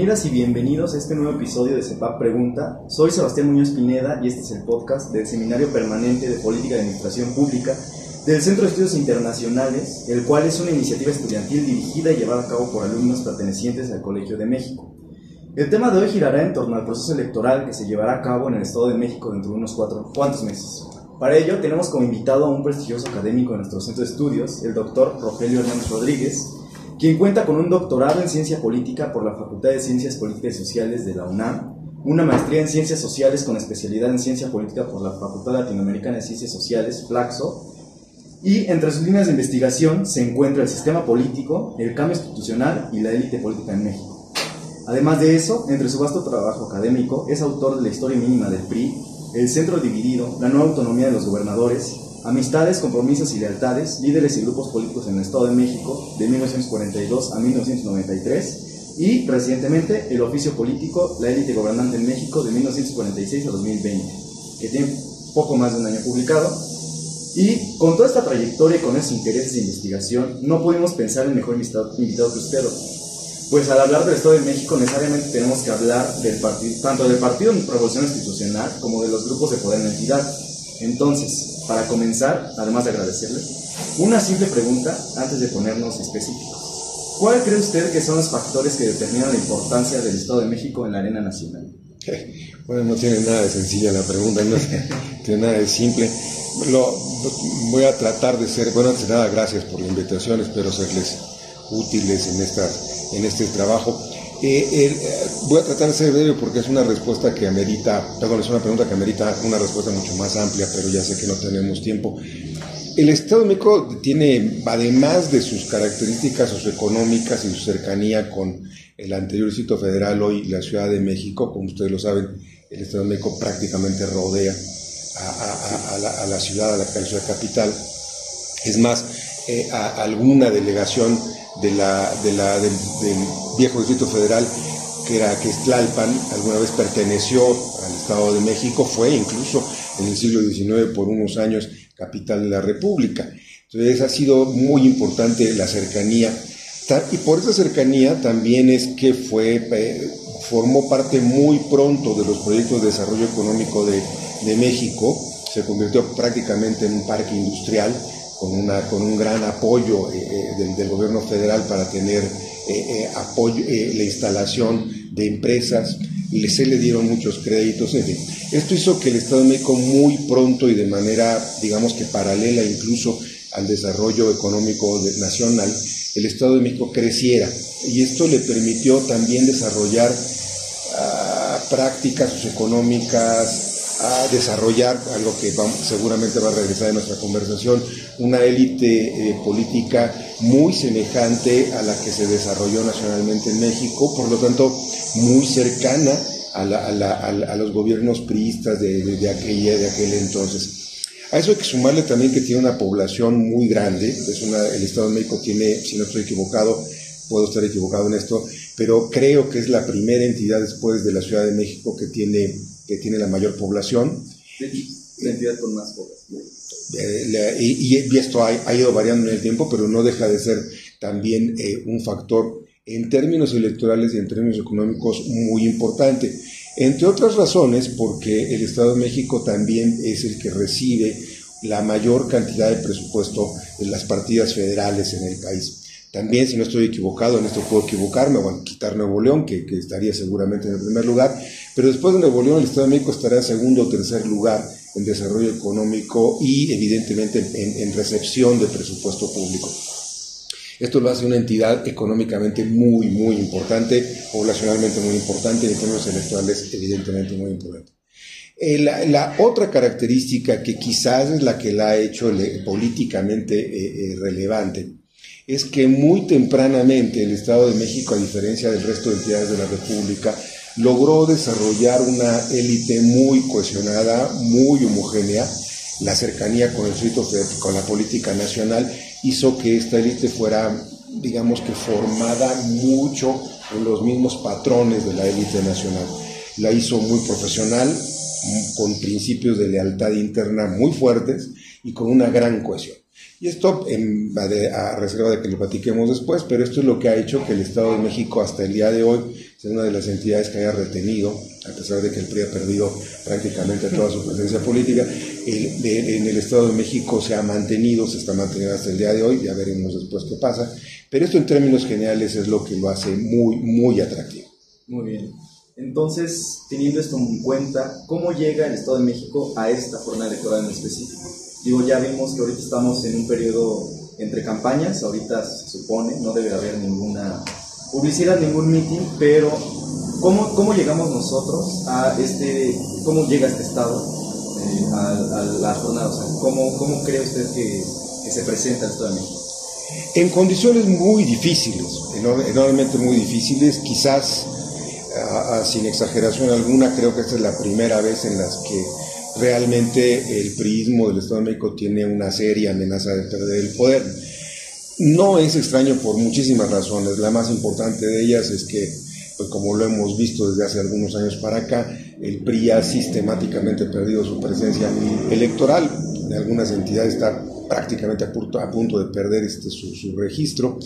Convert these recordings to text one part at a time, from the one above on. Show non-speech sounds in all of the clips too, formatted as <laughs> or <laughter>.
Bienvenidas y bienvenidos a este nuevo episodio de CEPAP Pregunta. Soy Sebastián Muñoz Pineda y este es el podcast del Seminario Permanente de Política de Administración Pública del Centro de Estudios Internacionales, el cual es una iniciativa estudiantil dirigida y llevada a cabo por alumnos pertenecientes al Colegio de México. El tema de hoy girará en torno al proceso electoral que se llevará a cabo en el Estado de México dentro de unos cuatro, cuantos meses. Para ello tenemos como invitado a un prestigioso académico de nuestro centro de estudios, el doctor Rogelio Hernández Rodríguez, quien cuenta con un doctorado en ciencia política por la Facultad de Ciencias Políticas y Sociales de la UNAM, una maestría en ciencias sociales con especialidad en ciencia política por la Facultad Latinoamericana de Ciencias Sociales, FLAXO, y entre sus líneas de investigación se encuentra el sistema político, el cambio institucional y la élite política en México. Además de eso, entre su vasto trabajo académico, es autor de la historia mínima del PRI, el centro dividido, la nueva autonomía de los gobernadores, Amistades, compromisos y lealtades, líderes y grupos políticos en el Estado de México de 1942 a 1993 y recientemente El oficio político, la élite gobernante en México de 1946 a 2020, que tiene poco más de un año publicado. Y con toda esta trayectoria y con esos intereses de investigación, no pudimos pensar en mejor invitado, que usted. Pues al hablar del Estado de México necesariamente tenemos que hablar tanto del Partido Revolución Institucional como de los grupos de poder en la entidad. Entonces, para comenzar, además de agradecerle, una simple pregunta antes de ponernos específicos. ¿Cuál cree usted que son los factores que determinan la importancia del Estado de México en la arena nacional? <laughs> Bueno, no tiene nada de sencilla la pregunta, no <laughs> tiene nada de simple. Lo, voy a tratar de ser, bueno, antes de nada, gracias por la invitación, espero serles útiles en, esta, en este trabajo. Eh, eh, voy a tratar de ser breve porque es una respuesta que amerita, perdón, es una pregunta que amerita una respuesta mucho más amplia, pero ya sé que no tenemos tiempo. El Estado de México tiene, además de sus características socioeconómicas y su cercanía con el anterior Distrito Federal, hoy la Ciudad de México, como ustedes lo saben, el Estado de México prácticamente rodea a, la, ciudad, a la ciudad capital. Es más, eh, alguna delegación de la, de la, del, viejo Distrito Federal, que era que Tlalpan, alguna vez perteneció al Estado de México, fue incluso en el siglo XIX por unos años capital de la República. Entonces ha sido muy importante la cercanía. Y por esa cercanía también es que fue, eh, formó parte muy pronto de los proyectos de desarrollo económico de, de México, se convirtió prácticamente en un parque industrial con, una, con un gran apoyo eh, eh, del, gobierno federal para tener eh, apoyo, la instalación de empresas, se le dieron muchos créditos, en fin. Esto hizo que el Estado de México muy pronto y de manera, digamos que paralela incluso al desarrollo económico nacional, el Estado de México creciera. Y esto le permitió también desarrollar ah, prácticas económicas a desarrollar algo que seguramente va a regresar en nuestra conversación, una élite eh, política muy semejante a la que se desarrolló nacionalmente en México, por lo tanto muy cercana a, los gobiernos priistas de, de, aquella, de aquel entonces. A eso hay que sumarle también que tiene una población muy grande, es una, el Estado de México tiene, si no estoy equivocado, puedo estar equivocado en esto, pero creo que es la primera entidad después de la Ciudad de México que tiene que tiene la mayor población. La entidad con más población. Eh, y, esto ha, ido variando en el tiempo, pero no deja de ser también eh, un factor en términos electorales y en términos económicos muy importante. Entre otras razones, porque el Estado de México también es el que recibe la mayor cantidad de presupuesto de las partidas federales en el país. También, si no estoy equivocado, en esto puedo equivocarme, bueno, quitar Nuevo León, que, que, estaría seguramente en el primer lugar, pero después de Nuevo León, el Estado de México estará en segundo o tercer lugar en desarrollo económico y evidentemente en, recepción de presupuesto público. Esto lo hace una entidad económicamente muy, muy importante, poblacionalmente muy importante y en términos electorales evidentemente muy importante. Eh, la, otra característica que quizás es la que la ha hecho políticamente eh, eh, relevante es que muy tempranamente el Estado de México, a diferencia del resto de entidades de la República, logró desarrollar una élite muy cohesionada, muy homogénea. La cercanía con el con la política nacional, hizo que esta élite fuera, digamos que formada mucho en los mismos patrones de la élite nacional. La hizo muy profesional, con principios de lealtad interna muy fuertes y con una gran cohesión. Y esto en, a, reserva de que lo platiquemos después, pero esto es lo que ha hecho que el Estado de México hasta el día de hoy sea una de las entidades que haya retenido, a pesar de que el PRI ha perdido prácticamente toda su presencia política, en el Estado de México se ha mantenido, se está manteniendo hasta el día de hoy, ya veremos después qué pasa, pero esto en términos generales es lo que lo hace muy, muy atractivo. Muy bien. Entonces, teniendo esto en cuenta, ¿cómo llega el Estado de México a esta jornada electoral en específico? Digo, ya vimos que ahorita estamos en un periodo entre campañas, ahorita se supone, no debe haber ninguna publicidad, ningún meeting, pero ¿cómo, cómo llegamos nosotros a este, cómo llega este Estado eh, a, la jornada? O sea, ¿cómo, ¿cómo, cree usted que, que se presenta el de México? En condiciones muy difíciles, enormemente muy difíciles, quizás sin exageración alguna, creo que esta es la primera vez en las que realmente el priismo del Estado de México tiene una seria amenaza de perder el poder. No es extraño por muchísimas razones. La más importante de ellas es que, pues como lo hemos visto desde hace algunos años para acá, el PRI ha sistemáticamente perdido su presencia electoral. En algunas entidades está prácticamente a punto, de perder este, su registro.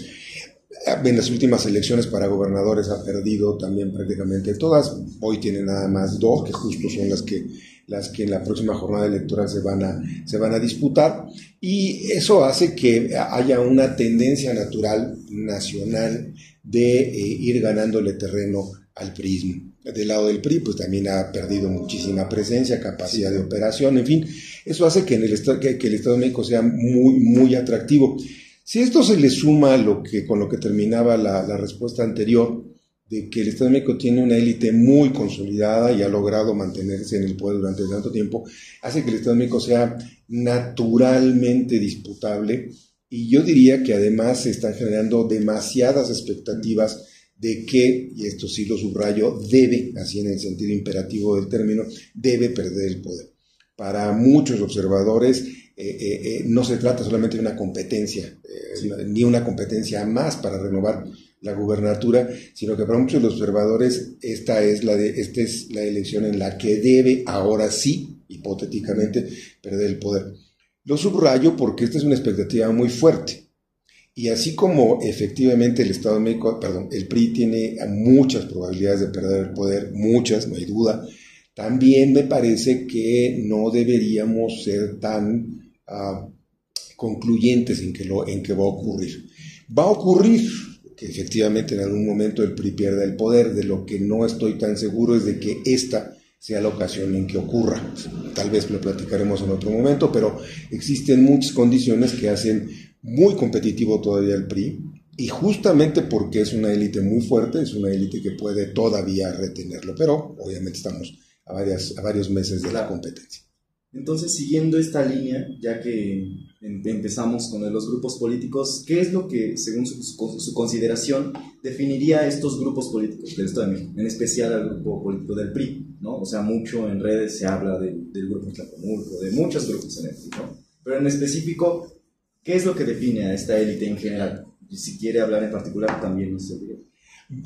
En las últimas elecciones para gobernadores ha perdido también prácticamente todas. Hoy tiene nada más dos, que justo son las que, las que en la próxima jornada electoral se van, a, se van a disputar. Y eso hace que haya una tendencia natural nacional de eh, ir ganándole terreno al PRI. Del lado del PRI, pues también ha perdido muchísima presencia, capacidad de operación, en fin, eso hace que, en el, que, que el Estado de México sea muy, muy atractivo. Si esto se le suma lo que, con lo que terminaba la, respuesta anterior, de que el Estado de México tiene una élite muy consolidada y ha logrado mantenerse en el poder durante tanto tiempo, hace que el Estado de México sea naturalmente disputable y yo diría que además se están generando demasiadas expectativas de que, y esto sí lo subrayo, debe, así en el sentido imperativo del término, debe perder el poder. Para muchos observadores, eh, eh, eh, no se trata solamente de una competencia, ni una competencia más para renovar la gubernatura, sino que para muchos de los observadores esta es la, de, esta es la elección en la que debe ahora sí, hipotéticamente, perder el poder. Lo subrayo porque esta es una expectativa muy fuerte. Y así como efectivamente el Estado de México, perdón, el PRI tiene muchas probabilidades de perder el poder, muchas, no hay duda, también me parece que no deberíamos ser tan concluyentes en que, lo, en que va a ocurrir. Va a ocurrir efectivamente en algún momento el PRI pierda el poder, de lo que no estoy tan seguro es de que esta sea la ocasión en que ocurra. Tal vez lo platicaremos en otro momento, pero existen muchas condiciones que hacen muy competitivo todavía el PRI y justamente porque es una élite muy fuerte, es una élite que puede todavía retenerlo, pero obviamente estamos a, a varios meses de la competencia. Entonces, siguiendo esta línea, ya que empezamos con los grupos políticos, ¿qué es lo que, según su, consideración, definiría estos grupos políticos del Estado de México, en especial al grupo político del PRI? ¿no? O sea, mucho en redes se habla del grupo Tlacomulco, de muchos grupos en el PRI, ¿no? Pero en específico, ¿qué es lo que define a esta élite en general? Y si quiere hablar en particular, también nos serviría.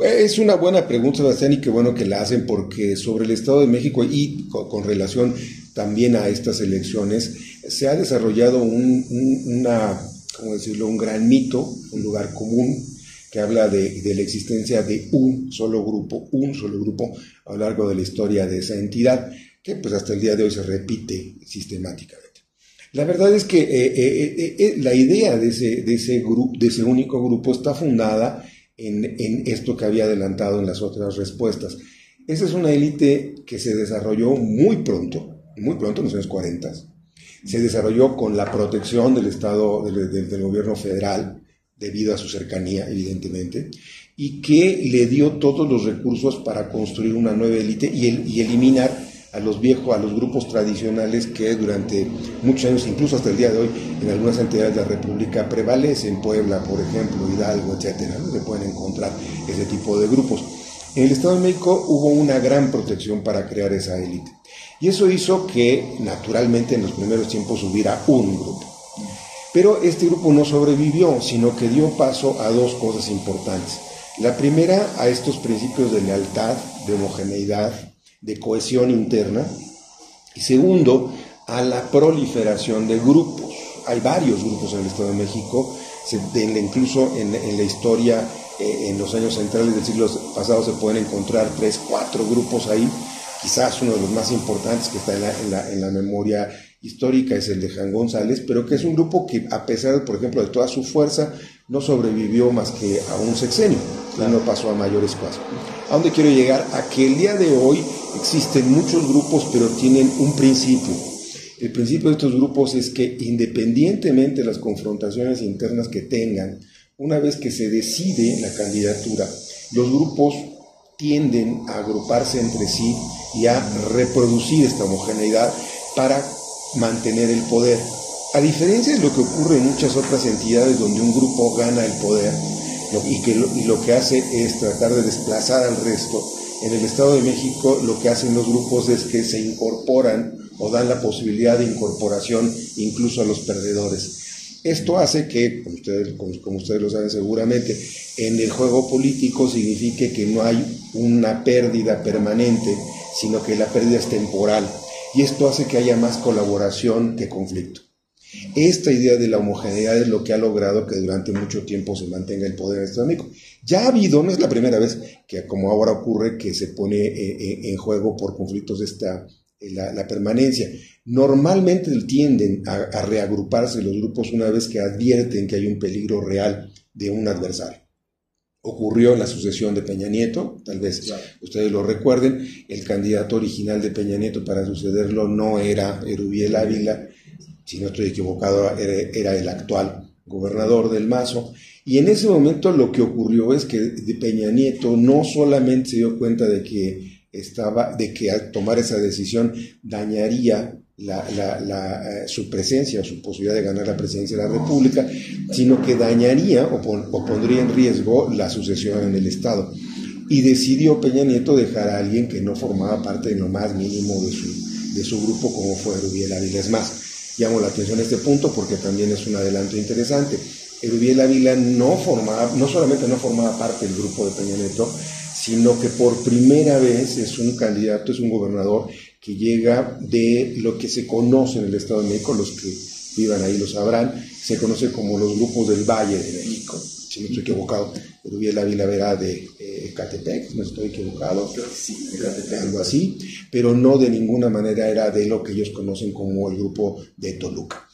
Es una buena pregunta, Sebastián, y qué bueno que la hacen porque sobre el Estado de México y con, relación también a estas elecciones se ha desarrollado un, una, ¿cómo decirlo? un gran mito, un lugar común que habla de, la existencia de un solo grupo, un solo grupo a lo largo de la historia de esa entidad, que pues hasta el día de hoy se repite sistemáticamente. La verdad es que eh, eh, eh, la idea de ese, de ese, de ese único grupo está fundada en, esto que había adelantado en las otras respuestas. Esa es una élite que se desarrolló muy pronto, muy pronto, en los años 40. Se desarrolló con la protección del Estado, del, gobierno federal, debido a su cercanía, evidentemente, y que le dio todos los recursos para construir una nueva élite y, eliminar a los viejos, a los grupos tradicionales que durante muchos años, incluso hasta el día de hoy, en algunas entidades de la República prevalecen, Puebla, por ejemplo, Hidalgo, etcétera, se pueden encontrar ese tipo de grupos. En el Estado de México hubo una gran protección para crear esa élite. Y eso hizo que, naturalmente, en los primeros tiempos hubiera un grupo. Pero este grupo no sobrevivió, sino que dio paso a dos cosas importantes. La primera, a estos principios de lealtad, de homogeneidad, de cohesión interna y segundo, a la proliferación de grupos. hay varios grupos en el Estado de México, incluso en, la historia, eh, en los años centrales del siglo pasado se pueden encontrar tres, cuatro grupos ahí, quizás uno de los más importantes que está en la, en la, en la memoria histórica es el de Jan González, pero que es un grupo que a pesar, por ejemplo, de toda su fuerza, no sobrevivió más que a un sexenio, y no pasó a mayores cosas. ¿A dónde quiero llegar? A que el día de hoy existen muchos grupos, pero tienen un principio. El principio de estos grupos es que independientemente de las confrontaciones internas que tengan, una vez que se decide la candidatura, los grupos tienden a agruparse entre sí y a reproducir esta homogeneidad para mantener el poder. A diferencia de lo que ocurre en muchas otras entidades donde un grupo gana el poder y que lo, que hace es tratar de desplazar al resto, en el Estado de México lo que hacen los grupos es que se incorporan o dan la posibilidad de incorporación incluso a los perdedores. Esto hace que, como ustedes, como ustedes, lo saben seguramente, en el juego político signifique que no hay una pérdida permanente, sino que la pérdida es temporal y esto hace que haya más colaboración que conflicto. Esta idea de la homogeneidad es lo que ha logrado que durante mucho tiempo se mantenga el poder económico. Ya ha habido, no es la primera vez que como ahora ocurre que se pone eh, eh, en juego por conflictos esta, eh, la, permanencia. Normalmente tienden a, a reagruparse los grupos una vez que advierten que hay un peligro real de un adversario. Ocurrió en la sucesión de Peña Nieto, tal vez ustedes lo recuerden, el candidato original de Peña Nieto para sucederlo no era Erubiel Ávila, si no estoy equivocado, era, el actual gobernador del Mazo, y en ese momento lo que ocurrió es que Peña Nieto no solamente se dio cuenta de que estaba, de que al tomar esa decisión dañaría eh, su presencia, su posibilidad de ganar la presidencia de la República, sino que dañaría o, pondría en riesgo la sucesión en el Estado. Y decidió Peña Nieto dejar a alguien que no formaba parte de lo más mínimo de su, grupo, como fue Rubiel Ávila. Es más, llamo la atención a este punto porque también es un adelanto interesante. Erubiel Ávila no formaba, no solamente no formaba parte del grupo de Peña Nieto, sino que por primera vez es un candidato, es un gobernador que llega de lo que se conoce en el Estado de México, los que vivan ahí lo sabrán, se conoce como los grupos del Valle de México, si no estoy equivocado, Rubiel Ávila verá de eh, Catepec, no estoy equivocado, sí, algo así, pero no de ninguna manera era de lo que ellos conocen como el grupo de Toluca.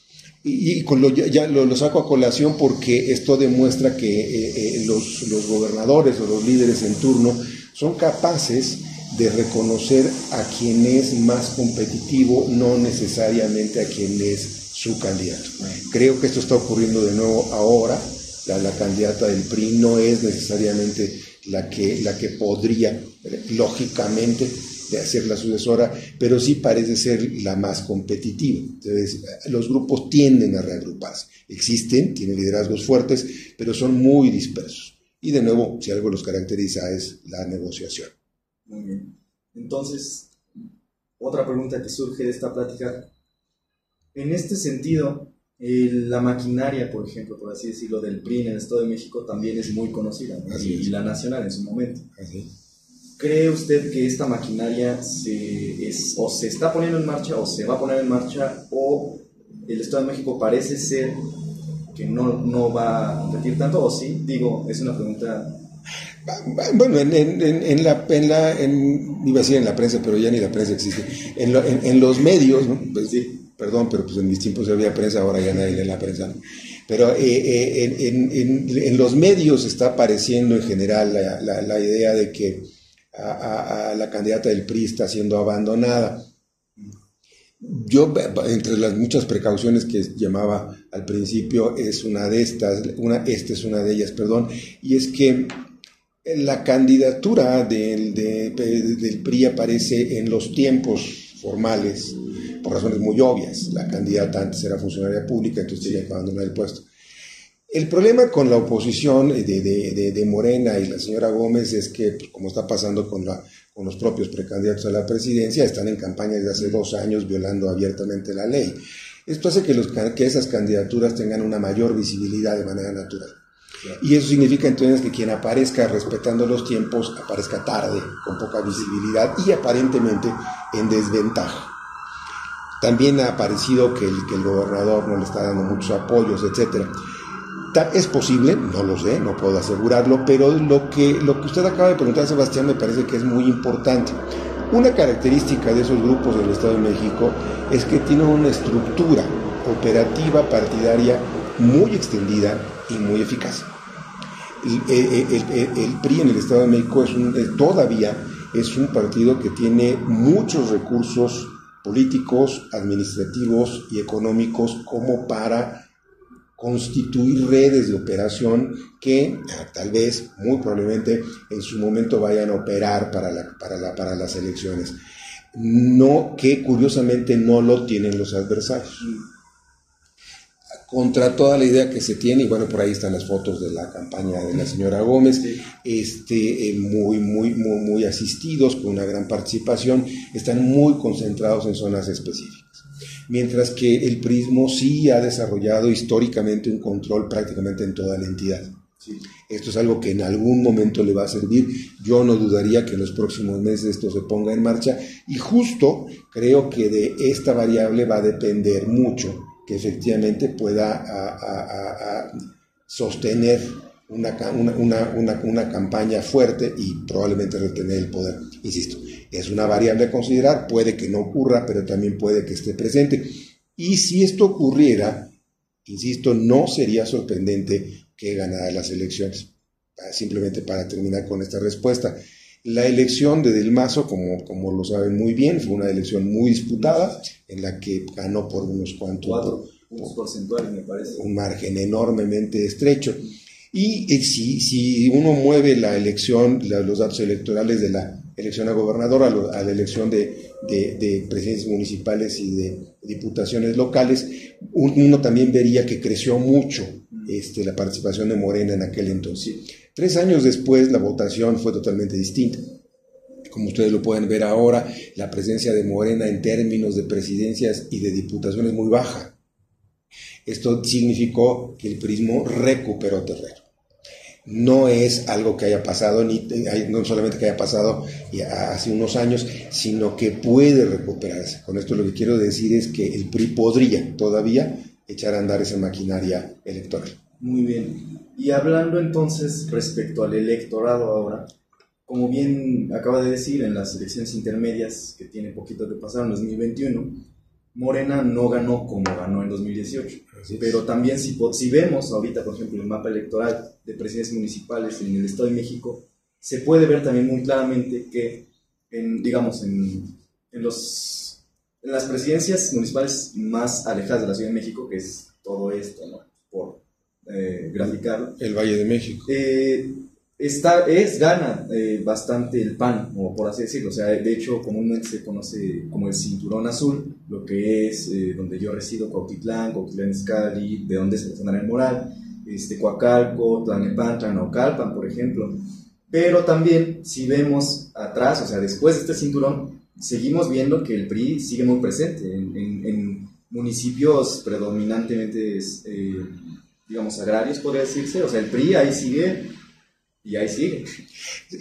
Y, con lo, ya lo, saco a colación porque esto demuestra que eh, eh, los, los gobernadores o los líderes en turno son capaces de reconocer a quien es más competitivo, no necesariamente a quien es su candidato. Creo que esto está ocurriendo de nuevo ahora. La, candidata del PRI no es necesariamente la que, la que podría, lógicamente, de ser la sucesora, pero sí parece ser la más competitiva. Entonces, los grupos tienden a reagruparse. Existen, tienen liderazgos fuertes, pero son muy dispersos. Y de nuevo, si algo los caracteriza es la negociación. Muy bien. Entonces, otra pregunta que surge de esta plática. En este sentido, la maquinaria, por ejemplo, por así decirlo, del PRI en el Estado de México también es muy conocida, y, la nacional en su momento. ¿Cree usted que esta maquinaria se, es, o se está poniendo en marcha o se va a poner en marcha o el Estado de México parece ser que no, no va a competir tanto o sí? Digo, es una pregunta bueno, en, la, en la en, iba a decir en la prensa, pero ya ni la prensa existe. En, los medios, ¿no? Pues, sí, perdón, pero pues en mis tiempos había prensa, ahora ya nadie lee la prensa. Pero eh, eh, en, los medios está apareciendo en general la, idea de que la candidata del PRI está siendo abandonada. Yo, entre las muchas precauciones que llamaba al principio, es una de estas, una, esta es una de ellas, perdón, y es que la candidatura del, del PRI aparece en los tiempos formales, por razones muy obvias. La candidata antes era funcionaria pública, entonces tenía que abandonar el puesto. El problema con la oposición de, de, de Morena y la señora Gómez es que, pues, como está pasando con, la, con los propios precandidatos a la presidencia, están en campaña desde hace dos años violando abiertamente la ley. Esto hace que, los, que esas candidaturas tengan una mayor visibilidad de manera natural. Y eso significa entonces que quien aparezca respetando los tiempos aparezca tarde, con poca visibilidad y aparentemente en desventaja. también ha aparecido que el, que el gobernador no le está dando muchos apoyos, etcétera. Es posible, no lo sé, no puedo asegurarlo, pero lo que, lo que usted acaba de preguntar, Sebastián, me parece que es muy importante. Una característica de esos grupos del Estado de México es que tienen una estructura operativa partidaria muy extendida y muy eficaz. El, PRI en el Estado de México es todavía es un partido que tiene muchos recursos políticos, administrativos y económicos como para constituir redes de operación que ah, tal vez, muy probablemente, en su momento vayan a operar para, la, para, la, para las elecciones. No, que curiosamente no lo tienen los adversarios. Contra toda la idea que se tiene, y bueno, por ahí están las fotos de la campaña de la señora Gómez, este, eh, muy, muy, muy, muy asistidos, con una gran participación, están muy concentrados en zonas específicas mientras que el prismo sí ha desarrollado históricamente un control prácticamente en toda la entidad. Esto es algo que en algún momento le va a servir. Yo no dudaría que en los próximos meses esto se ponga en marcha y justo creo que de esta variable va a depender mucho que efectivamente pueda sostener una, una, una, campaña fuerte y probablemente retener el poder. Insisto, es una variable a considerar, puede que no ocurra, pero también puede que esté presente. Y si esto ocurriera, insisto, no sería sorprendente que ganara las elecciones. Simplemente para terminar con esta respuesta. La elección de Del Mazo, como, como lo saben muy bien, fue una elección muy disputada, en la que ganó por unos cuantos... Cuatro porcentuales, me parece. Un margen enormemente estrecho. Y eh, si, si uno mueve la elección, los datos electorales de la elección a gobernador, a, la elección de, de, presidencias municipales y de diputaciones locales, uno también vería que creció mucho este, la participación de Morena en aquel entonces. Tres años después la votación fue totalmente distinta. Como ustedes lo pueden ver ahora, la presencia de Morena en términos de presidencias y de diputaciones es muy baja. Esto significó que el prismo recuperó terreno no es algo que haya pasado, ni, no solamente que haya pasado hace unos años, sino que puede recuperarse. Con esto lo que quiero decir es que el PRI podría todavía echar a andar esa maquinaria electoral. Muy bien. Y hablando entonces respecto al electorado ahora, como bien acaba de decir, en las elecciones intermedias que tiene poquito que pasar en 2021, Morena no ganó como ganó en 2018. Pero también si, si vemos ahorita, por ejemplo, el mapa electoral de presidencias municipales en el Estado de México, se puede ver también muy claramente que, en, digamos, en, en, los, en las presidencias municipales más alejadas de la Ciudad de México, que es todo esto, ¿no? por eh, graficarlo. El Valle de México. Eh, está, es, gana eh, bastante el PAN, o por así decirlo. O sea, de hecho, comúnmente se conoce como el cinturón azul, lo que es eh, donde yo resido, Cuautitlán, Cuautitlán Izcalli, de donde se el Moral, este, Coacalco, Tlanepantla, Naucalpan, por ejemplo. Pero también, si vemos atrás, o sea, después de este cinturón, seguimos viendo que el PRI sigue muy presente en, municipios predominantemente, eh, digamos, agrarios, podría decirse. O sea, el PRI ahí sigue y ahí sigue.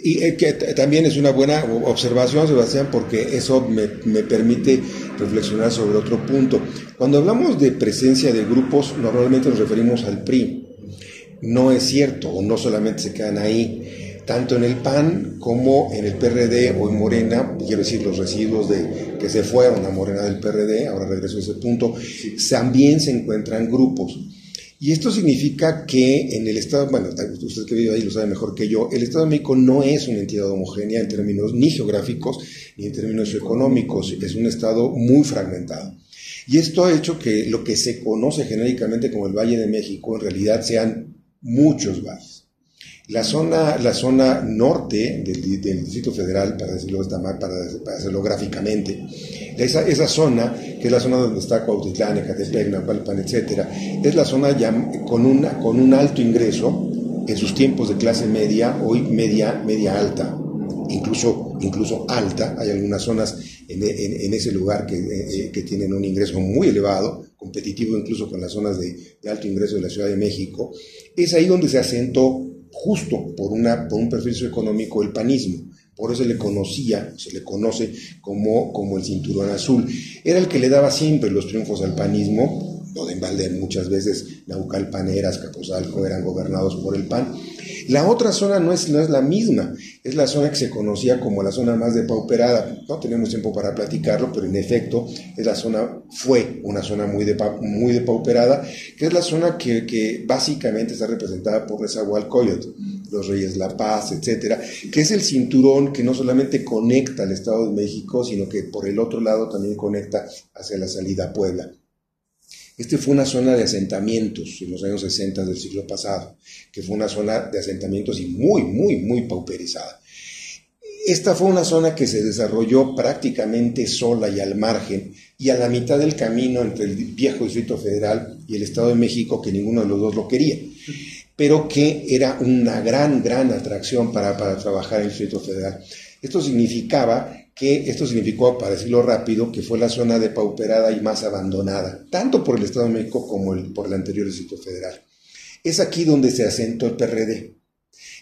Y eh, que también es una buena observación, Sebastián, porque eso me, me, permite reflexionar sobre otro punto. Cuando hablamos de presencia de grupos, normalmente nos referimos al PRI. No es cierto, o no solamente se quedan ahí, tanto en el PAN como en el PRD o en Morena, quiero decir, los residuos de, que se fueron a Morena del PRD, ahora regreso a ese punto, también se encuentran grupos. Y esto significa que en el Estado, bueno, usted que vive ahí lo sabe mejor que yo, el Estado de México no es una entidad homogénea en términos ni geográficos ni en términos económicos, es un Estado muy fragmentado. Y esto ha hecho que lo que se conoce genéricamente como el Valle de México en realidad sean muchos valles. La zona, la zona norte del, del Distrito Federal, para decirlo, para, para hacerlo gráficamente, esa, esa zona, que es la zona donde está Cuautitlán, Ecatepec, Napalpan, etc., es la zona ya con, una, con un alto ingreso en sus tiempos de clase media, hoy media, media alta, incluso, incluso alta. Hay algunas zonas en, en, ese lugar que, eh, que, tienen un ingreso muy elevado, competitivo incluso con las zonas de, de, alto ingreso de la Ciudad de México. Es ahí donde se asentó justo por, una, por un perfil socioeconómico el panismo. por eso se le conocía, se le conoce como, como el cinturón azul. Era el que le daba siempre los triunfos al panismo, lo de Valder muchas veces, Naucalpaneras, Capozalco eran gobernados por el PAN, la otra zona no es, no es la misma, es la zona que se conocía como la zona más depauperada. No tenemos tiempo para platicarlo, pero en efecto es la zona, fue una zona muy, de, muy depauperada, que es la zona que, que básicamente está representada por Nezahualcóyotl, los Reyes La Paz, etcétera, que es el cinturón que no solamente conecta al Estado de México, sino que por el otro lado también conecta hacia la salida a Puebla. Este fue una zona de asentamientos en los años 60 del siglo pasado, que fue una zona de asentamientos y muy, muy, muy pauperizada. Esta fue una zona que se desarrolló prácticamente sola y al margen, y a la mitad del camino entre el viejo Distrito Federal y el Estado de México, que ninguno de los dos lo quería, pero que era una gran, gran atracción para, para trabajar en el Distrito Federal. Esto significaba que esto significó, para decirlo rápido, que fue la zona depauperada y más abandonada, tanto por el Estado de México como por el anterior Distrito Federal. Es aquí donde se asentó el PRD.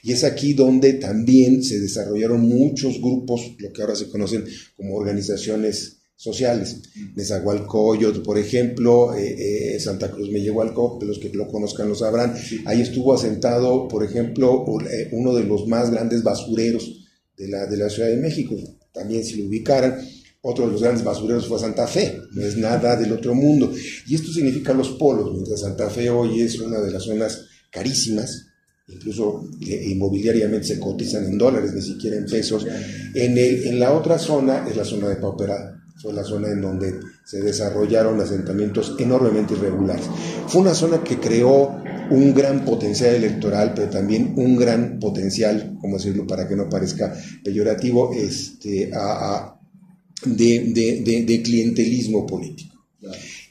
Y es aquí donde también se desarrollaron muchos grupos, lo que ahora se conocen como organizaciones sociales. Nezahualcóyotl, por ejemplo, eh, eh, Santa Cruz Mellehualco, los que lo conozcan lo sabrán. Ahí estuvo asentado, por ejemplo, eh, uno de los más grandes basureros de la, de la Ciudad de México, también si lo ubicaran. Otro de los grandes basureros fue Santa Fe, no es nada del otro mundo. Y esto significa los polos, mientras Santa Fe hoy es una de las zonas carísimas, incluso inmobiliariamente se cotizan en dólares, ni siquiera en pesos. En, el, en la otra zona es la zona de Pauperada, fue la zona en donde se desarrollaron asentamientos enormemente irregulares. Fue una zona que creó un gran potencial electoral, pero también un gran potencial, como decirlo para que no parezca peyorativo, este, de, clientelismo político.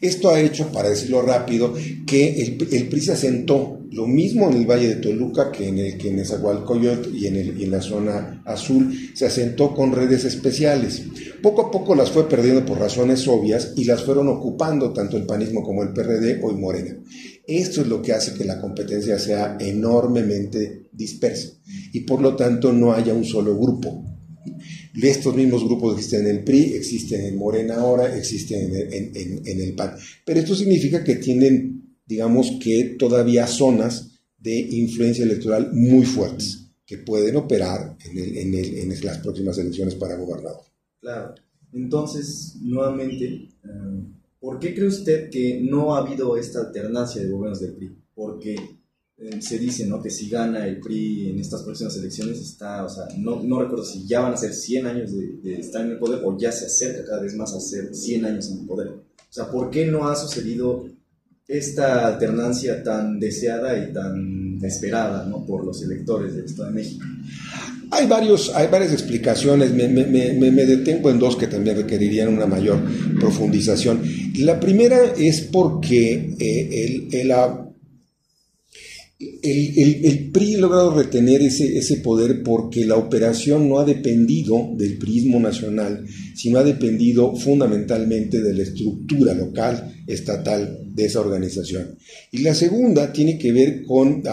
Esto ha hecho, para decirlo rápido, que el, PRI se asentó lo mismo en el Valle de Toluca que en el que en Esahualcoyot y en, el, y en la zona azul se asentó con redes especiales. Poco a poco las fue perdiendo por razones obvias y las fueron ocupando tanto el panismo como el PRD el Morena. Esto es lo que hace que la competencia sea enormemente dispersa y por lo tanto no haya un solo grupo. Estos mismos grupos existen en el PRI, existen en Morena ahora, existen en, el PAN. Pero esto significa que tienen, digamos que todavía zonas de influencia electoral muy fuertes que pueden operar en, las próximas elecciones para gobernador. Claro. Entonces, nuevamente, eh, ¿Por qué cree usted que no ha habido esta alternancia de gobiernos del PRI? Porque eh, se dice ¿no? que si gana el PRI en estas próximas elecciones, está, o sea, no, no recuerdo si ya van a ser 100 años de, estar en el poder o ya se acerca cada vez más a ser 100 años en el poder. O sea, ¿por qué no ha sucedido esta alternancia tan deseada y tan esperada ¿no? por los electores del Estado de México? Hay, varios, hay varias explicaciones, me, me, me, detengo en dos que también requerirían una mayor profundización. La primera es porque eh, el, el, el, PRI ha logrado retener ese, ese poder porque la operación no ha dependido del prismo nacional, sino ha dependido fundamentalmente de la estructura local, estatal de esa organización. Y la segunda tiene que ver con,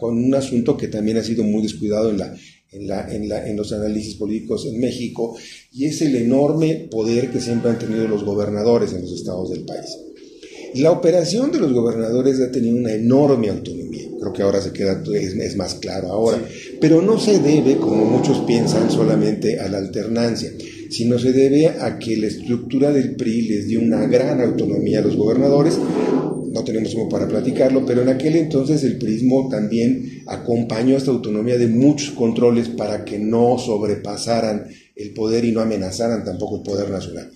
con un asunto que también ha sido muy descuidado en la, en, la, en, la, en, los análisis políticos en México y es el enorme poder que siempre han tenido los gobernadores en los estados del país. La operación de los gobernadores ha tenido una enorme autonomía, creo que ahora se queda, es, es más claro ahora, pero no se debe, como muchos piensan, solamente a la alternancia, sino se debe a que la estructura del PRI les dio una gran autonomía a los gobernadores, no tenemos tiempo para platicarlo, pero en aquel entonces el prismo también acompañó esta autonomía de muchos controles para que no sobrepasaran el poder y no amenazaran tampoco el poder nacional.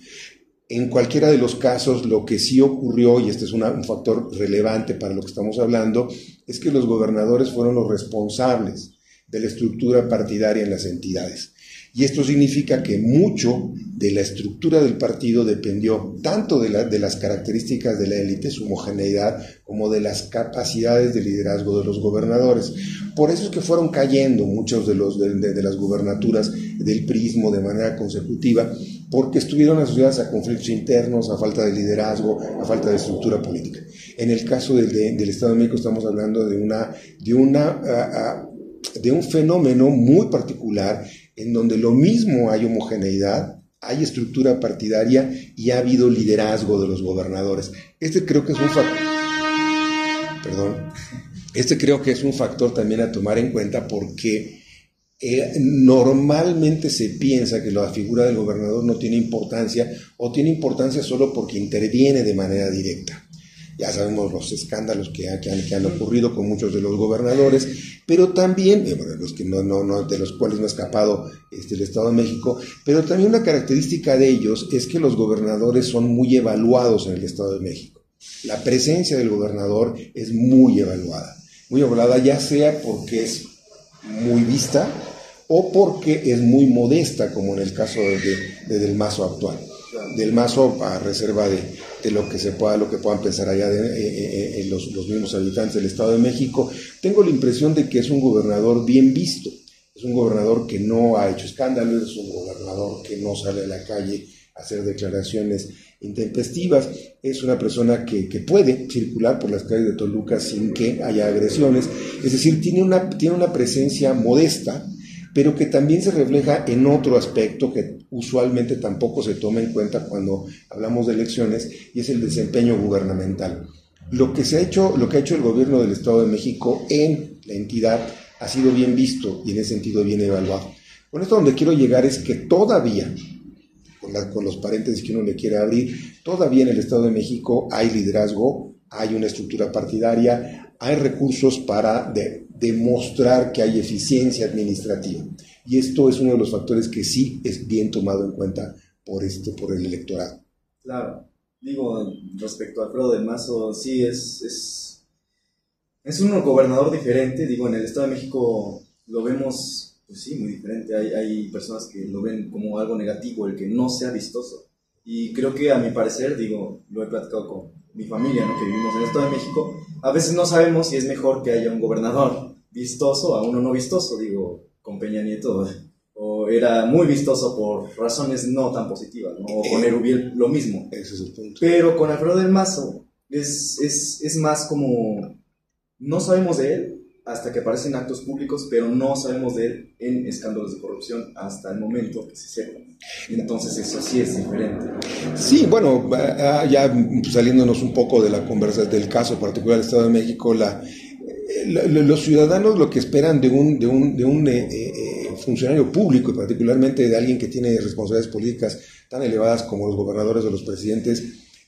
En cualquiera de los casos, lo que sí ocurrió, y este es un factor relevante para lo que estamos hablando, es que los gobernadores fueron los responsables de la estructura partidaria en las entidades. Y esto significa que mucho de la estructura del partido dependió tanto de, las características de la élite, su homogeneidad, como de las capacidades de liderazgo de los gobernadores. Por eso es que fueron cayendo muchos de, los, de, las gubernaturas del prismo de manera consecutiva, porque estuvieron asociadas a conflictos internos, a falta de liderazgo, a falta de estructura política. En el caso del, Estado de México estamos hablando de, una, de un fenómeno muy particular en donde lo mismo hay homogeneidad, hay estructura partidaria y ha habido liderazgo de los gobernadores. Este creo que es un factor. Perdón. Este creo que es un factor también a tomar en cuenta porque eh, normalmente se piensa que la figura del gobernador no tiene importancia o tiene importancia solo porque interviene de manera directa. Ya sabemos los escándalos que, han, ocurrido con muchos de los gobernadores, pero también, eh, los que no, no, de los cuales no ha escapado este, el Estado de México, pero también una característica de ellos es que los gobernadores son muy evaluados en el Estado de México. La presencia del gobernador es muy evaluada, muy evaluada ya sea porque es muy vista o porque es muy modesta, como en el caso de, Del Mazo actual. Del Mazo a reserva de, de lo que se pueda, lo que puedan pensar allá de, eh, eh, eh, los, mismos habitantes del Estado de México, tengo la impresión de que es un gobernador bien visto, es un gobernador que no ha hecho escándalos, es un gobernador que no sale a la calle a hacer declaraciones intempestivas, es una persona que, que, puede circular por las calles de Toluca sin que haya agresiones, es decir, tiene una, tiene una presencia modesta, pero que también se refleja en otro aspecto que usualmente tampoco se toma en cuenta cuando hablamos de elecciones, y es el desempeño gubernamental. Lo que, se ha hecho, lo que ha hecho el gobierno del Estado de México en la entidad ha sido bien visto y en ese sentido bien evaluado. Con esto donde quiero llegar es que todavía, con, con los paréntesis que uno le quiere abrir, todavía en el Estado de México hay liderazgo, hay una estructura partidaria, hay recursos para demostrar que hay eficiencia administrativa. Y esto es uno de los factores que sí es bien tomado en cuenta por, este, por el electorado. Claro, digo, respecto a Alfredo del Mazo, sí es, es, es un gobernador diferente, digo, en el Estado de México lo vemos, pues sí, muy diferente. Hay, hay personas que lo ven como algo negativo, el que no sea vistoso. Y creo que a mi parecer, digo, lo he platicado con mi familia, ¿no? que vivimos en el Estado de México, a veces no sabemos si es mejor que haya un gobernador vistoso a uno no vistoso, digo, con Peña Nieto, o era muy vistoso por razones no tan positivas, ¿no? o con Erubiel lo mismo. Ese es el punto. Pero con Alfredo del Mazo es, es, es más como, no sabemos de él hasta que aparecen actos públicos, pero no sabemos de él en escándalos de corrupción hasta el momento que se sepa. Entonces eso sí es diferente. Sí, bueno, ah, ya saliéndonos un poco de la conversación del caso particular del Estado de México, la, los ciudadanos lo que esperan de un, de un, de un eh, eh, funcionario público, y particularmente de alguien que tiene responsabilidades políticas tan elevadas como los gobernadores o los presidentes,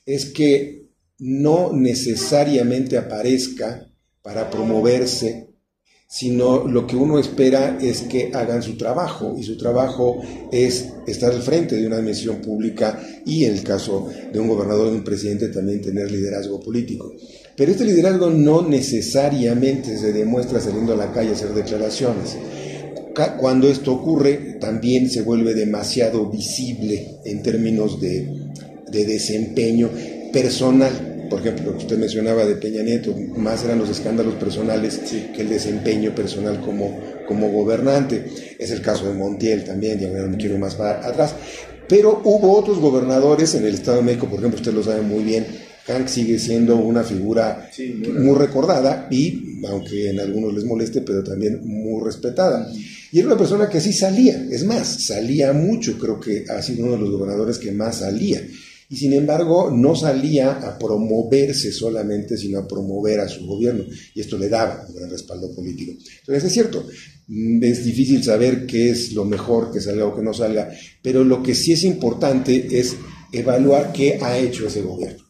es que no necesariamente aparezca para promoverse, sino lo que uno espera es que hagan su trabajo, y su trabajo es estar al frente de una admisión pública y en el caso de un gobernador o de un presidente también tener liderazgo político. Pero este liderazgo no necesariamente se demuestra saliendo a la calle a hacer declaraciones. Cuando esto ocurre, también se vuelve demasiado visible en términos de, desempeño personal. Por ejemplo, lo que usted mencionaba de Peña Nieto, más eran los escándalos personales que el desempeño personal como, como gobernante. Es el caso de Montiel también, ya no me quiero más para atrás. Pero hubo otros gobernadores en el Estado de México, por ejemplo, usted lo sabe muy bien, Hank sigue siendo una figura muy, recordada y, aunque en algunos les moleste, pero también muy respetada. Y era una persona que sí salía, es más, salía mucho, creo que ha sido uno de los gobernadores que más salía. Y sin embargo, no salía a promoverse solamente, sino a promover a su gobierno. Y esto le daba un gran respaldo político. Entonces, es cierto, es difícil saber qué es lo mejor que salga o que no salga, pero lo que sí es importante es evaluar qué ha hecho ese gobierno.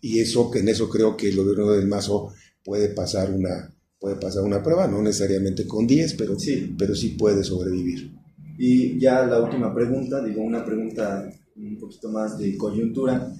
Y eso, en eso creo que el gobierno del Mazo puede pasar una, puede pasar una prueba, no necesariamente con 10, pero sí. pero sí puede sobrevivir. Y ya la última pregunta, digo una pregunta un poquito más de coyuntura,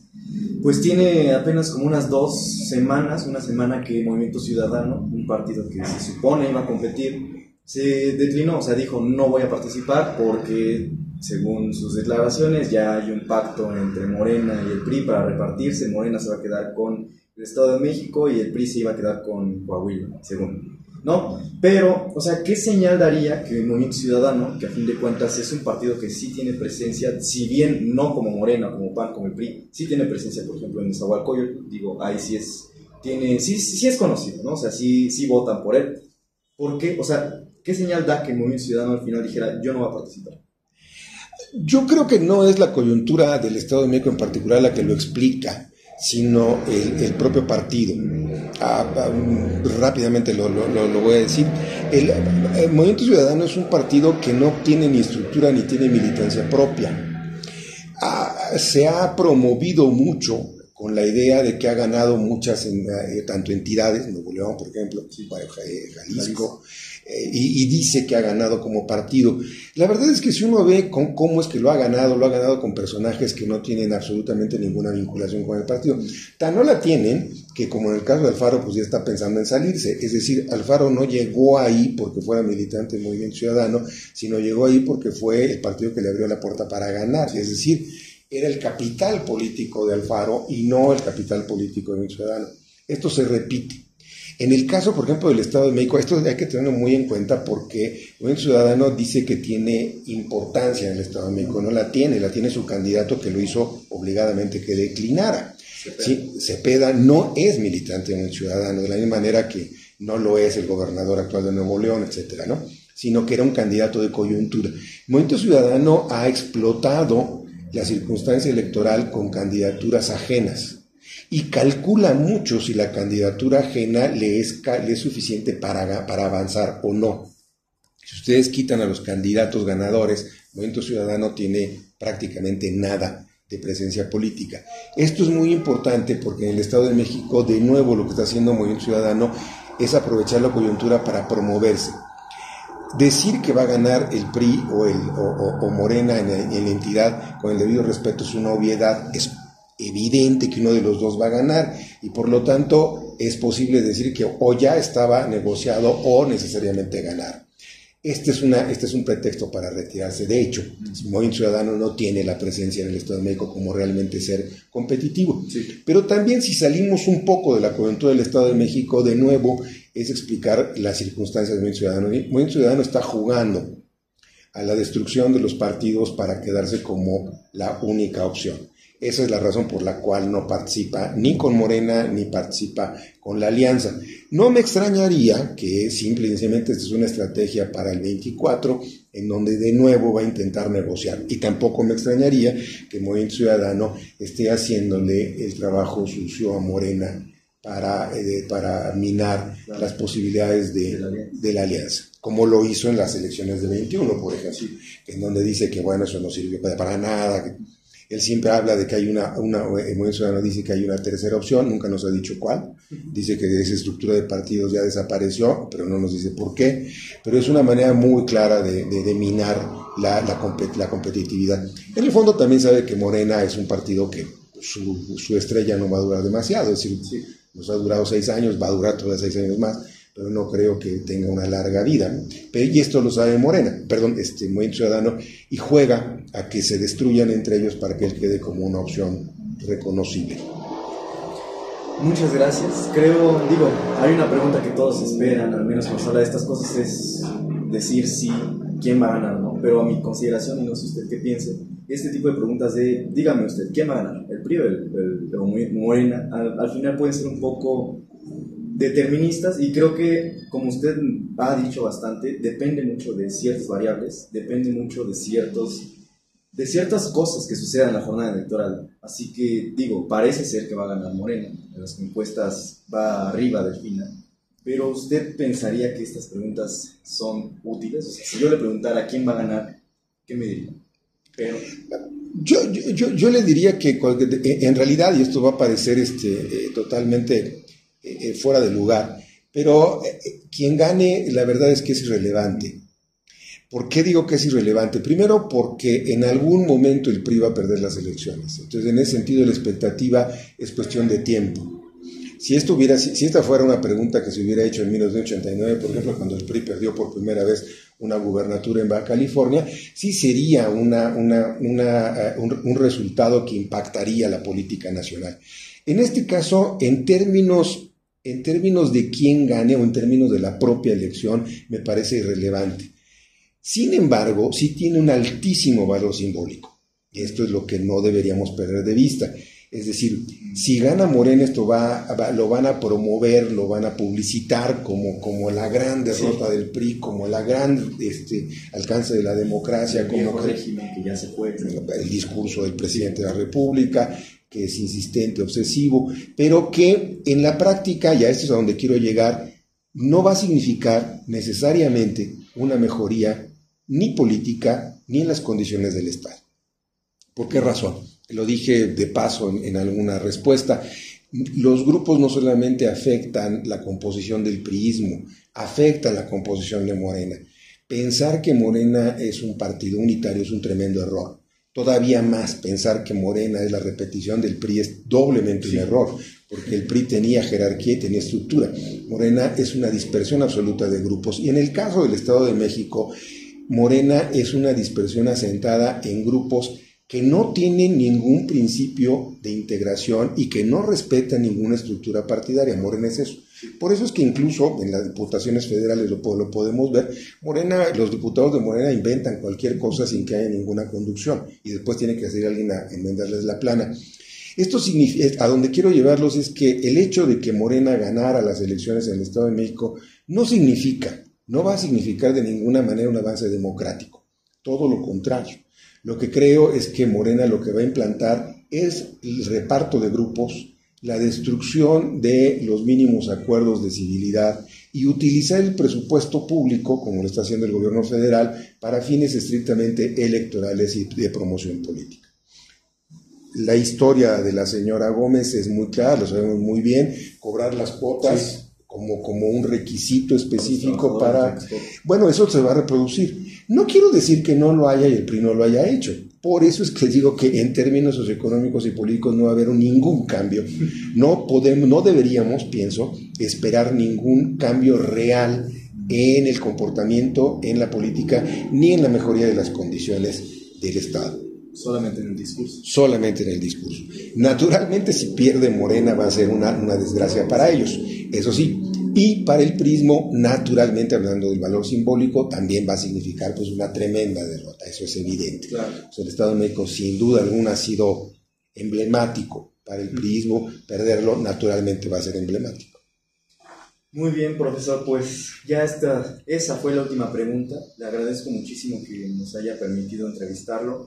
pues tiene apenas como unas dos semanas, una semana que Movimiento Ciudadano, un partido que se supone iba a competir, se declinó, o sea, dijo no voy a participar porque según sus declaraciones, ya hay un pacto entre Morena y el PRI para repartirse. Morena se va a quedar con el Estado de México y el PRI se iba a quedar con Coahuila, según. ¿No? Pero, o sea, ¿qué señal daría que el Movimiento Ciudadano, que a fin de cuentas es un partido que sí tiene presencia, si bien no como Morena, como PAN, como el PRI, sí tiene presencia, por ejemplo, en Nezahualcóyotl, digo, ahí sí es, tiene, sí, sí es conocido, ¿no? O sea, sí, sí votan por él. ¿Por qué? O sea, ¿qué señal da que el movimiento ciudadano al final dijera yo no voy a participar? Yo creo que no es la coyuntura del Estado de México en particular la que lo explica, sino el, propio partido. Ah, ah, rápidamente lo, voy a decir. El, Movimiento Ciudadano es un partido que no tiene ni estructura ni tiene militancia propia. Ah, se ha promovido mucho con la idea de que ha ganado muchas, eh, tanto entidades, Nuevo León, por ejemplo, Jalisco, eh, y, dice que ha ganado como partido. La verdad es que si uno ve con cómo es que lo ha ganado, lo ha ganado con personajes que no tienen absolutamente ninguna vinculación con el partido. Tan no la tienen que como en el caso de Alfaro, pues ya está pensando en salirse. Es decir, Alfaro no llegó ahí porque fuera militante del Movimiento Ciudadano, sino llegó ahí porque fue el partido que le abrió la puerta para ganar. Es decir, era el capital político de Alfaro y no el capital político de Movimiento Ciudadano. Esto se repite. En el caso, por ejemplo, del Estado de México, esto hay que tenerlo muy en cuenta porque un ciudadano dice que tiene importancia en el Estado de México, no la tiene, la tiene su candidato que lo hizo obligadamente que declinara. Cepeda, no es militante de un ciudadano, de la misma manera que no lo es el gobernador actual de Nuevo León, etcétera, ¿no? sino que era un candidato de coyuntura. El Movimiento Ciudadano ha explotado la circunstancia electoral con candidaturas ajenas y calcula mucho si la candidatura ajena le es, suficiente para, para avanzar o no. Si ustedes quitan a los candidatos ganadores, el Movimiento Ciudadano tiene prácticamente nada de presencia política. Esto es muy importante porque en el Estado de México, de nuevo, lo que está haciendo Movimiento Ciudadano es aprovechar la coyuntura para promoverse. Decir que va a ganar el PRI o, el, o, Morena en, en la entidad con el debido respeto es una obviedad, es evidente que uno de los dos va a ganar y por lo tanto es posible decir que o ya estaba negociado o necesariamente ganar. Este es, una, este es un pretexto para retirarse. De hecho, el Movimiento Ciudadano no tiene la presencia en el Estado de México como realmente ser competitivo. Pero también si salimos un poco de la coyuntura del Estado de México, de nuevo, es explicar las circunstancias del Movimiento Ciudadano. El Movimiento Ciudadano está jugando a la destrucción de los partidos para quedarse como la única opción. Esa es la razón por la cual no participa ni con Morena ni participa con la alianza. No me extrañaría que simple y sencillamente esta es una estrategia para el 24 en donde de nuevo va a intentar negociar. Y tampoco me extrañaría que Movimiento Ciudadano esté haciéndole el trabajo sucio a Morena para, eh, para minar las posibilidades de, de, la alianza, como lo hizo en las elecciones de 21, por ejemplo, en donde dice que bueno, eso no sirve para nada, él siempre habla de que hay una, una el Movimiento Ciudadano dice que hay una tercera opción, nunca nos ha dicho cuál. Dice que esa estructura de partidos ya desapareció, pero no nos dice por qué. Pero es una manera muy clara de, de, minar la, la, competitividad. En el fondo también sabe que Morena es un partido que su, su estrella no va a durar demasiado, es decir, nos ha durado seis años, va a durar todavía seis años más pero no creo que tenga una larga vida. Y esto lo sabe Morena, perdón, este Movimiento Ciudadano, y juega a que se destruyan entre ellos para que él quede como una opción reconocible. Muchas gracias. Creo, digo, hay una pregunta que todos esperan, al menos cuando se habla de estas cosas, es decir si quién va a ganar, ¿no? Pero a mi consideración, y no sé usted qué piense, este tipo de preguntas de, dígame usted, ¿quién va a ganar? ¿El PRI o el, Morena? Al, al final pueden ser un poco deterministas y creo que, como usted ha dicho bastante, depende mucho de ciertas variables, depende mucho de, ciertos, de ciertas cosas que sucedan en la jornada electoral. Así que digo, parece ser que va a ganar Morena, en las encuestas va arriba del final. Pero usted pensaría que estas preguntas son útiles. O sea, si yo le preguntara quién va a ganar, ¿qué me diría? Pero... Yo, yo, yo, le diría que en realidad, y esto va a parecer este, eh, totalmente eh, fuera de lugar. Pero eh, quien gane, la verdad es que es irrelevante. ¿Por qué digo que es irrelevante? Primero porque en algún momento el PRI va a perder las elecciones. Entonces, en ese sentido, la expectativa es cuestión de tiempo. Si, esto hubiera, si esta fuera una pregunta que se hubiera hecho en 1989, por ejemplo, cuando el PRI perdió por primera vez una gubernatura en Baja California, sí sería una, una, una, eh, un, un resultado que impactaría la política nacional. En este caso, en términos en términos de quién gane o en términos de la propia elección, me parece irrelevante. Sin embargo, sí tiene un altísimo valor simbólico. Y esto es lo que no deberíamos perder de vista. Es decir, si gana Morena, esto va, lo van a promover, lo van a publicitar como, como la gran derrota del PRI, como la gran este, alcance de la democracia, como régimen que ya se fue. El discurso del presidente de la República, que es insistente, obsesivo, pero que en la práctica, y a esto es a donde quiero llegar, no va a significar necesariamente una mejoría ni política ni en las condiciones del Estado. ¿Por qué razón? Lo dije de paso en, alguna respuesta. Los grupos no solamente afectan la composición del priismo, afectan la composición de Morena. Pensar que Morena es un partido unitario es un tremendo error. Todavía más, pensar que Morena es la repetición del PRI es doblemente un error, porque el PRI tenía jerarquía y tenía estructura. Morena es una dispersión absoluta de grupos. Y en el caso del Estado de México, Morena es una dispersión asentada en grupos que no tienen ningún principio de integración y que no respetan ninguna estructura partidaria. Morena es eso. Por eso es que incluso en las diputaciones federales lo, lo, podemos ver, Morena, los diputados de Morena inventan cualquier cosa sin que haya ninguna conducción y después tiene que salir alguien a enmendarles la plana. Esto significa, a donde quiero llevarlos es que el hecho de que Morena ganara las elecciones en el Estado de México no significa, no va a significar de ninguna manera un avance democrático, todo lo contrario. Lo que creo es que Morena lo que va a implantar es el reparto de grupos, la destrucción de los mínimos acuerdos de civilidad y utilizar el presupuesto público, como lo está haciendo el gobierno federal, para fines estrictamente electorales y de promoción política. La historia de la señora Gómez es muy clara, lo sabemos muy bien, cobrar las cuotas como, como un requisito específico para... Bueno, eso se va a reproducir. No quiero decir que no lo haya y el PRI no lo haya hecho. Por eso es que digo que en términos socioeconómicos y políticos no va a haber ningún cambio. No podemos, no deberíamos, pienso, esperar ningún cambio real en el comportamiento, en la política, ni en la mejoría de las condiciones del Estado. Solamente en el discurso. Solamente en el discurso. Naturalmente, si pierde Morena va a ser una, una desgracia para ellos. Eso sí, y para el prismo, naturalmente, hablando del valor simbólico, también va a significar pues, una tremenda derrota, eso es evidente. el Estado de México, sin duda alguna, ha sido emblemático para el prismo, perderlo naturalmente va a ser emblemático. Muy bien, profesor, pues ya está, esa fue la última pregunta. Le agradezco muchísimo que nos haya permitido entrevistarlo.